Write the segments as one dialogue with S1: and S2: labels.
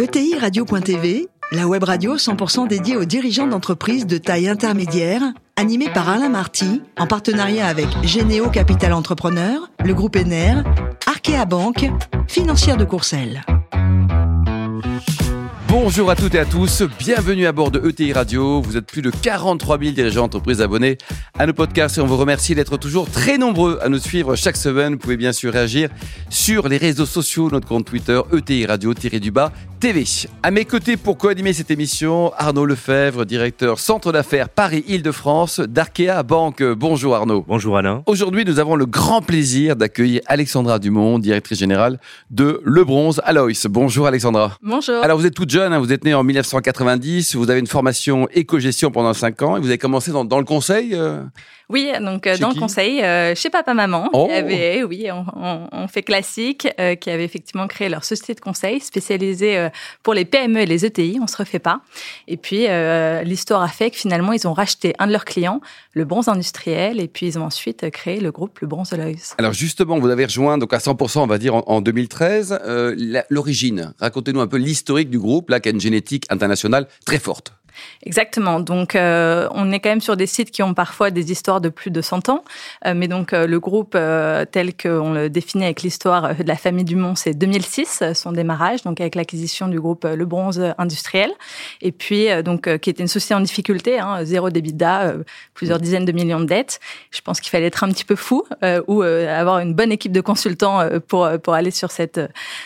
S1: ETI Radio.tv, la web radio 100% dédiée aux dirigeants d'entreprises de taille intermédiaire, animée par Alain Marty, en partenariat avec Généo Capital Entrepreneur, le groupe Ener, Arkea Banque, financière de Courcelles.
S2: Bonjour à toutes et à tous, bienvenue à bord de ETI Radio. Vous êtes plus de 43 000 dirigeants d'entreprises abonnés à nos podcasts et on vous remercie d'être toujours très nombreux à nous suivre chaque semaine. Vous pouvez bien sûr réagir sur les réseaux sociaux, notre compte Twitter ETI Radio-du-bas TV. À mes côtés pour co-animer cette émission, Arnaud Lefebvre, directeur Centre d'affaires Paris-Île-de-France d'Arkea Banque. Bonjour Arnaud.
S3: Bonjour Alain.
S2: Aujourd'hui, nous avons le grand plaisir d'accueillir Alexandra Dumont, directrice générale de Le Bronze Alois. Bonjour Alexandra.
S4: Bonjour.
S2: Alors vous êtes toute jeune, hein, vous êtes née en 1990, vous avez une formation éco-gestion pendant 5 ans et vous avez commencé dans, dans le conseil euh
S4: oui, donc euh,
S2: Chez
S4: dans le conseil, euh, chez papa maman,
S2: Oh.
S4: qui avait, oui, on, on- on fait classique, euh, qui avait effectivement créé leur société de conseil spécialisée euh, pour les PME et les ETI. On se refait pas. Et puis l'histoire a fait que finalement ils ont racheté un de leurs clients, le bronze industriel, et puis ils ont ensuite créé le groupe le bronze Lois.
S2: Alors justement, vous avez rejoint donc à 100%, on va dire en, en 2013. Euh, la- L'origine, racontez-nous un peu l'historique du groupe, là, qui a une génétique internationale très forte.
S4: Exactement. Donc, euh, on est quand même sur des sites qui ont parfois des histoires de plus de 100 ans. Euh, mais donc, euh, le groupe euh, tel qu'on le définit avec l'histoire euh, de la famille Dumont, c'est 2006, euh, son démarrage, donc avec l'acquisition du groupe Le Bronze Industriel. Et puis, euh, donc, euh, qui était une société en difficulté, hein, zéro d'EBITDA, euh, plusieurs dizaines de millions de dettes. Je pense qu'il fallait être un petit peu fou euh, ou euh, avoir une bonne équipe de consultants euh, pour, pour aller sur cette,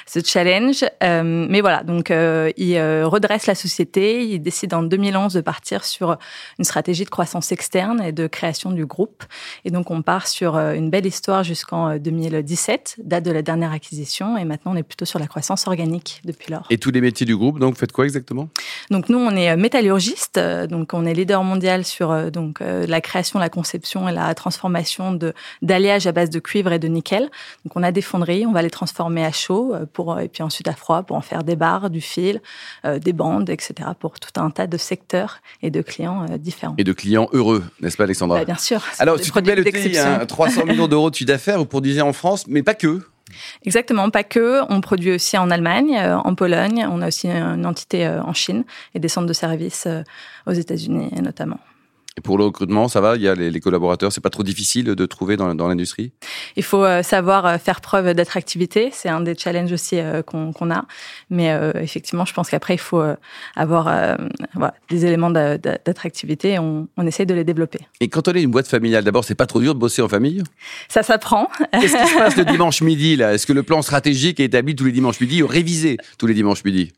S4: ce challenge. Euh, mais voilà, donc, euh, il euh, redresse la société. Il décide en 2011 de partir sur une stratégie de croissance externe et de création du groupe. Et donc, on part sur euh, une belle histoire jusqu'en euh, 2017, date de la dernière acquisition. Et maintenant, on est plutôt sur la croissance organique depuis lors.
S2: Et tous les métiers du groupe, donc faites quoi exactement?
S4: Donc nous, on est euh, métallurgiste, euh, donc on est leader mondial sur euh, donc euh, la création, la conception et la transformation d'alliages à base de cuivre et de nickel. Donc on a des fonderies, on va les transformer à chaud euh, pour et puis ensuite à froid pour en faire des barres, du fil, euh, des bandes, etc. pour tout un tas de secteurs et de clients euh, différents.
S2: Et de clients heureux, n'est-ce pas Alexandra
S4: Bah, bien sûr.
S2: Alors, c'est une
S4: produits
S2: belle ETI,
S4: d'exception.
S2: hein, 300 millions d'euros de chiffre d'affaires, vous produisez en France, mais pas que.
S4: Exactement, pas que. On produit aussi en Allemagne, euh, en Pologne. On a aussi une entité euh, en Chine et des centres de services euh, aux États-Unis notamment.
S2: Et pour le recrutement, ça va Il y a les, les collaborateurs, c'est pas trop difficile de trouver dans, dans l'industrie?
S4: Il faut euh, savoir euh, faire preuve d'attractivité. C'est un des challenges aussi euh, qu'on a. Mais euh, effectivement, je pense qu'après, il faut avoir euh, voilà, des éléments d'a- d'a- d'attractivité. et On, on essaye de les développer.
S2: Et quand on est une boîte familiale, d'abord, c'est pas trop dur de bosser en famille?
S4: Ça s'apprend.
S2: Qu'est-ce qui se passe le dimanche midi là? Est-ce que le plan stratégique est établi tous les dimanches midi ou révisé tous les dimanches midi?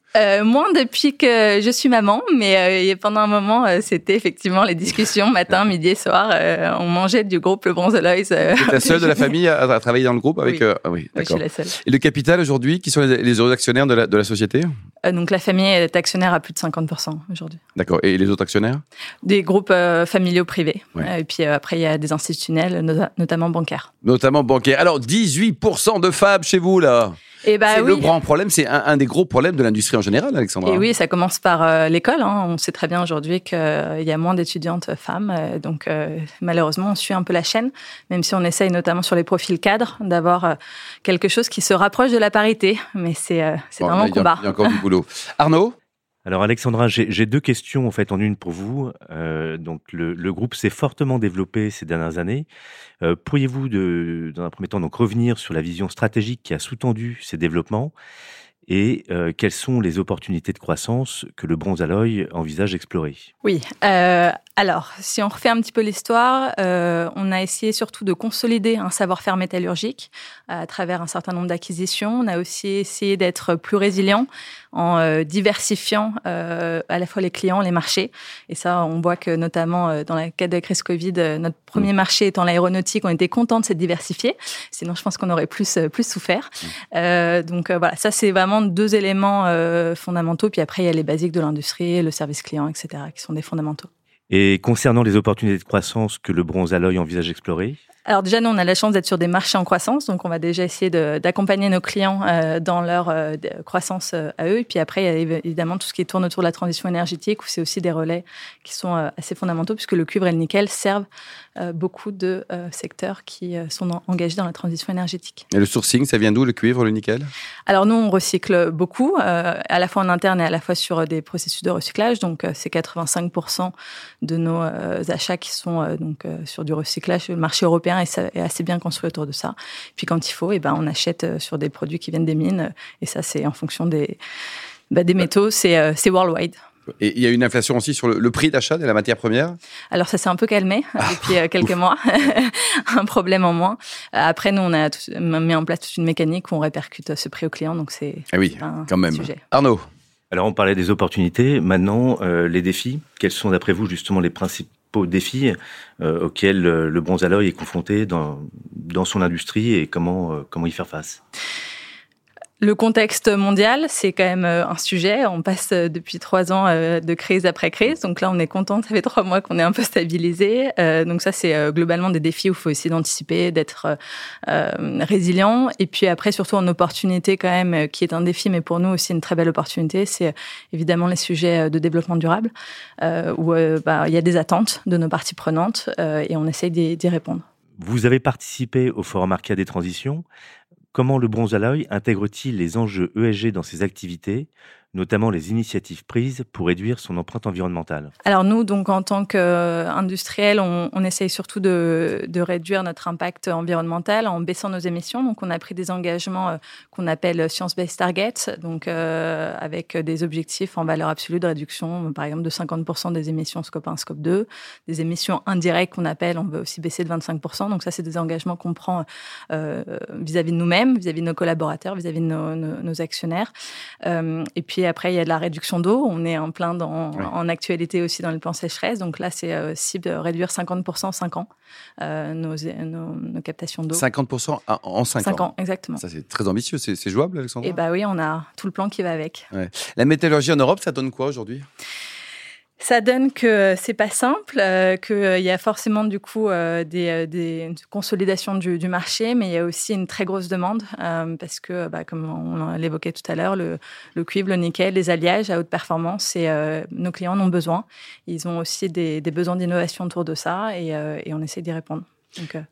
S4: Moins depuis que je suis maman, mais pendant un moment, c'était effectivement les discussions matin, midi et soir. Euh, on mangeait du groupe Le Bronze Lois. Euh,
S2: la seule de la famille à, à travailler dans le groupe avec
S4: Oui.
S2: euh, ah oui,
S4: oui, je
S2: d'accord.
S4: suis la seule.
S2: Et le capital aujourd'hui, qui sont les, les autres actionnaires de la, de la société
S4: Euh, donc la famille est actionnaire à plus de 50% aujourd'hui.
S2: D'accord. Et les autres actionnaires
S4: Des groupes euh, familiaux privés.
S2: Ouais.
S4: Et puis après, il y a des institutionnels, nota- notamment bancaires.
S2: Notamment bancaires. Alors, 18% de FAB chez vous, là.
S4: Et bah
S2: c'est
S4: oui.
S2: le grand problème, c'est un, un des gros problèmes de l'industrie en général, Alexandra.
S4: Et oui, ça commence par euh, l'école. hein. On sait très bien aujourd'hui qu'il y a moins d'étudiantes femmes. euh, donc, euh, malheureusement, on suit un peu la chaîne, même si on essaye, notamment sur les profils cadres, d'avoir euh, quelque chose qui se rapproche de la parité. Mais c'est euh, c'est
S2: Bon,
S4: vraiment un combat.
S2: Il y a encore du boulot. Arnaud?
S3: Alors Alexandra, j'ai deux questions en fait en une pour vous. Euh, donc le, groupe s'est fortement développé ces dernières années. Euh, Pourriez-vous, dans un premier temps, donc revenir sur la vision stratégique qui a sous-tendu ces développements? Et euh, quelles sont les opportunités de croissance que le Bronze Alloy envisage d'explorer?
S4: Oui. euh, alors, si on refait un petit peu l'histoire, euh, on a essayé surtout de consolider un savoir-faire métallurgique à travers un certain nombre d'acquisitions. On a aussi essayé d'être plus résilient en diversifiant à la fois les clients, les marchés. Et ça, on voit que notamment dans la cas de la crise Covid, notre premier marché étant l'aéronautique, on était content de s'être diversifié. Sinon, je pense qu'on aurait plus plus souffert. Euh, donc voilà, ça c'est vraiment deux éléments euh, fondamentaux. Puis après, il y a les basiques de l'industrie, le service client, etc., qui sont des fondamentaux.
S3: Et concernant les opportunités de croissance que le Bronze Alloy envisage d'explorer
S4: Alors déjà, nous, on a la chance d'être sur des marchés en croissance, donc on va déjà essayer d'accompagner nos clients euh, dans leur euh, croissance euh, à eux. Et puis après, il y a évidemment tout ce qui tourne autour de la transition énergétique, où c'est aussi des relais qui sont assez fondamentaux, puisque le cuivre et le nickel servent beaucoup de secteurs qui sont engagés dans la transition énergétique.
S2: Et le sourcing, ça vient d'où, le cuivre, le nickel?
S4: Alors nous, on recycle beaucoup, à la fois en interne et à la fois sur des processus de recyclage. Donc c'est 85% de nos achats qui sont donc sur du recyclage. Le marché européen est, assez bien construit autour de ça. Puis quand il faut, et eh ben, on achète euh, sur des produits qui viennent des mines. Et ça, c'est en fonction des, bah, des métaux, euh, c'est worldwide.
S2: Et il y a une inflation aussi sur le, prix d'achat de la matière première?
S4: Alors ça s'est un peu calmé euh, ah, depuis quelques mois, un problème en moins. Après, nous, on a mis en place toute une mécanique où on répercute ce prix au client, donc c'est
S2: ah oui, quand même. Arnaud?
S3: Alors on parlait des opportunités, maintenant les défis. Quels sont d'après vous justement les défis euh, auxquels le bronze est confronté dans, dans son industrie et comment, euh, comment y faire face
S4: le contexte mondial, c'est quand même euh, un sujet. On passe euh, depuis trois ans euh, de crise après crise. Donc là, on est content. Ça fait trois mois qu'on est un peu stabilisé. Donc ça, c'est globalement des défis où il faut essayer d'anticiper, d'être résilient. Et puis après, surtout en opportunité quand même, qui est un défi, mais pour nous aussi une très belle opportunité, c'est évidemment les sujets de développement durable, où bah, il y a des attentes de nos parties prenantes et on essaye d'y répondre.
S3: Vous avez participé au Forum Arcade des Transitions. Comment le bronze à l'œil intègre-t-il les enjeux ESG dans ses activités? Notamment les initiatives prises pour réduire son empreinte environnementale
S4: Alors nous, donc en tant qu'industriels, on, essaye surtout de, réduire notre impact environnemental en baissant nos émissions. Donc on a pris des engagements euh, qu'on appelle Science-Based Targets, donc euh, avec des objectifs en valeur absolue de réduction, par exemple de 50% des émissions scope 1, scope 2, des émissions indirectes qu'on appelle, on veut aussi baisser de 25%. Donc ça, c'est des engagements qu'on prend euh, vis-à-vis de nous-mêmes, vis-à-vis de nos collaborateurs, vis-à-vis de nos, actionnaires. Et puis après, il y a de la réduction d'eau. On est en plein dans, en actualité aussi dans le plan sécheresse. Donc là, c'est euh, cible de réduire 50% en 5 ans euh, nos, nos, captations d'eau.
S2: 50% en 5,
S4: 5 ans. exactement.
S2: Ça, c'est très ambitieux. C'est jouable, Alexandre
S4: Eh bien oui, on a tout le plan qui va avec.
S2: La métallurgie en Europe, ça donne quoi aujourd'hui?
S4: Ça donne que c'est pas simple, euh, qu'il y a forcément du coup euh, des, des, consolidations du, marché, mais il y a aussi une très grosse demande euh, parce que, bah, comme on l'évoquait tout à l'heure, le, cuivre, le nickel, les alliages à haute performance, et nos clients en ont besoin. Ils ont aussi des, besoins d'innovation autour de ça, et, on essaie d'y répondre.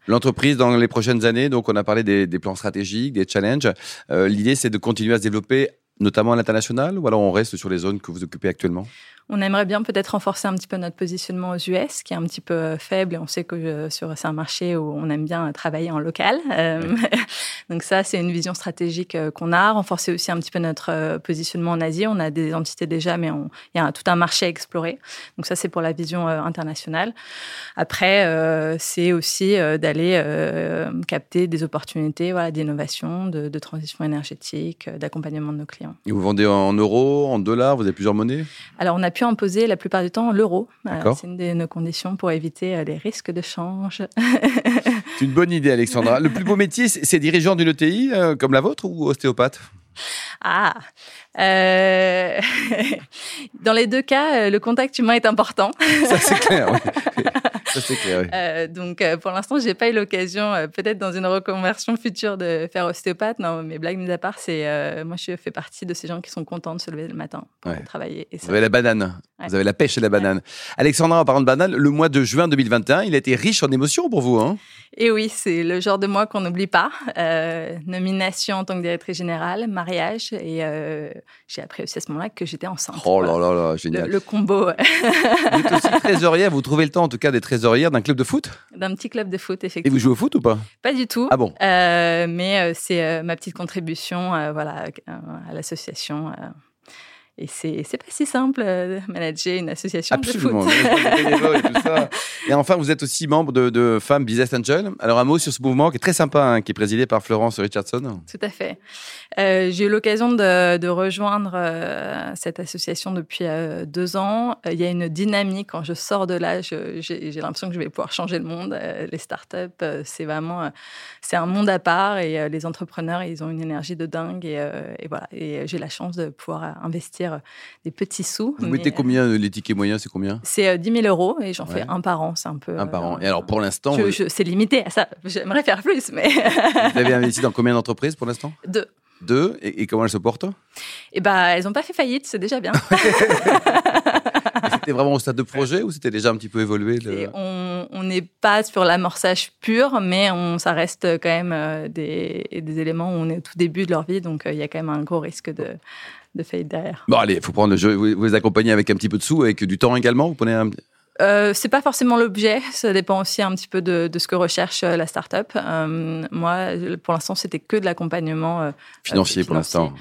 S2: L'entreprise dans les prochaines années, donc on a parlé des, des plans stratégiques, des challenges. L'idée, c'est de continuer à se développer, notamment à l'international, ou alors on reste sur les zones que vous occupez actuellement?
S4: On aimerait bien peut-être renforcer un petit peu notre positionnement aux US, qui est un petit peu euh, faible. Et on sait que euh, c'est un marché où on aime bien travailler en local. Euh, donc ça, c'est une vision stratégique qu'on a. Renforcer aussi un petit peu notre positionnement en Asie. On a des entités déjà, mais il y a tout un marché à explorer. Donc ça, c'est pour la vision internationale. Après, c'est aussi d'aller capter des opportunités voilà, d'innovation, de, de, transition énergétique, d'accompagnement de nos clients.
S2: Et vous vendez en euros, en dollars Vous avez plusieurs monnaies?
S4: Alors, on a pu imposer la plupart du temps l'euro. Euh, c'est une de nos conditions pour éviter euh, les risques de change.
S2: c'est une bonne idée, Alexandra. Le plus beau métier, c'est dirigeant d'une ETI euh, comme la vôtre ou ostéopathe?
S4: Ah, euh... dans les deux cas, le contact humain est important.
S2: Ça c'est clair. Oui. c'est clair.
S4: Euh, donc, euh, pour l'instant, j'ai pas eu l'occasion, euh, peut-être dans une reconversion future, de faire ostéopathe. Non, mais blague mise à part, c'est moi, je fais partie de ces gens qui sont contents de se lever le matin pour travailler.
S2: Et Vous avez la banane. Vous avez la pêche et la banane. Alexandra, en parlant de banane, le mois de juin 2021, il a été riche en émotions pour vous, hein
S4: Et oui, c'est le genre de mois qu'on n'oublie pas. nomination en tant que directrice générale, mariage, et j'ai appris aussi à ce moment-là que j'étais enceinte.
S2: Oh là là là, génial.
S4: Le, combo.
S2: vous êtes aussi trésorière. Vous trouvez le temps, en tout cas, d'être trésorière d'un club de foot?
S4: D'un petit club de foot, effectivement.
S2: Et vous jouez au foot ou pas?
S4: Pas du tout.
S2: Ah bon?
S4: Euh, Mais euh, c'est euh, ma petite contribution voilà, à l'association. Et c'est, pas si simple de manager une association
S2: de
S4: foot.
S2: et, tout ça. et enfin, vous êtes aussi membre de, de Femmes Business Angel. Alors, un mot sur ce mouvement qui est très sympa, hein, qui est présidé par Florence Richardson.
S4: Tout à fait. Euh, j'ai eu l'occasion de, de rejoindre euh, cette association depuis euh, deux ans. Il y a une dynamique. Quand je sors de là, j'ai, j'ai l'impression que je vais pouvoir changer le monde. les startups, c'est vraiment c'est un monde à part et les entrepreneurs, ils ont une énergie de dingue. Et, et voilà. Et j'ai la chance de pouvoir investir investir des petits sous.
S2: Vous mettez combien les tickets moyens C'est combien?
S4: C'est 10 000 euros et j'en fais un par an. C'est un peu.
S2: Un par an. Et alors pour l'instant,
S4: c'est limité à ça. J'aimerais faire plus, mais.
S2: vous avez investi dans combien d'entreprises pour l'instant?
S4: Deux.
S2: Deux et, comment elles se portent?
S4: Eh ben, elles n'ont pas fait faillite, c'est déjà bien.
S2: c'était vraiment au stade de projet ou c'était déjà un petit peu évolué
S4: On n'est pas sur l'amorçage pur, mais on, ça reste quand même euh, des, des, éléments où on est au tout début de leur vie, donc euh, il y a quand même un gros risque de,
S2: Bon, allez, il faut prendre le jeu. Vous, vous les accompagnez avec un petit peu de sous, avec du temps également? Vous prenez un,
S4: euh, c'est pas forcément l'objet, ça dépend aussi un petit peu de, de ce que recherche euh, la start-up. Euh, moi, pour l'instant, c'était que de l'accompagnement
S2: euh, financier, pour l'instant.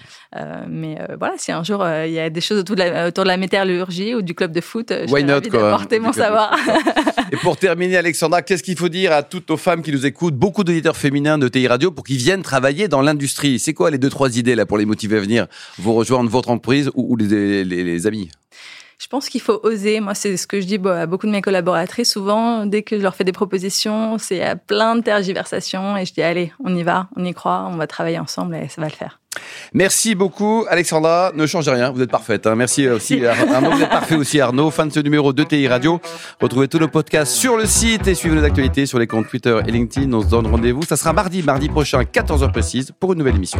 S4: mais voilà, si un jour il y a des choses autour de la, autour de la métallurgie ou du club de foot,
S2: Why
S4: je
S2: not,
S4: porter mon savoir.
S2: Et pour terminer, Alexandra, qu'est-ce qu'il faut dire à toutes nos femmes qui nous écoutent, beaucoup d'auditeurs féminins de TI Radio, pour qu'ils viennent travailler dans l'industrie? C'est quoi les deux, trois idées là pour les motiver à venir? Vous rejoindre votre entreprise ou, les, les, les amis?
S4: Pense qu'il faut oser. Moi, c'est ce que je dis à beaucoup de mes collaboratrices. Souvent, dès que je leur fais des propositions, c'est à plein de tergiversations et je dis allez, on y va, on y croit, on va travailler ensemble et ça va le faire.
S2: Merci beaucoup, Alexandra. Ne changez rien, vous êtes parfaite. Hein. Merci aussi, Arnaud. Parfait aussi, Arnaud. Fin de ce numéro de TI Radio. Retrouvez tous nos podcasts sur le site et suivez nos actualités sur les comptes Twitter et LinkedIn. On se donne rendez-vous. Ça sera mardi, mardi prochain, 14h précise, pour une nouvelle émission.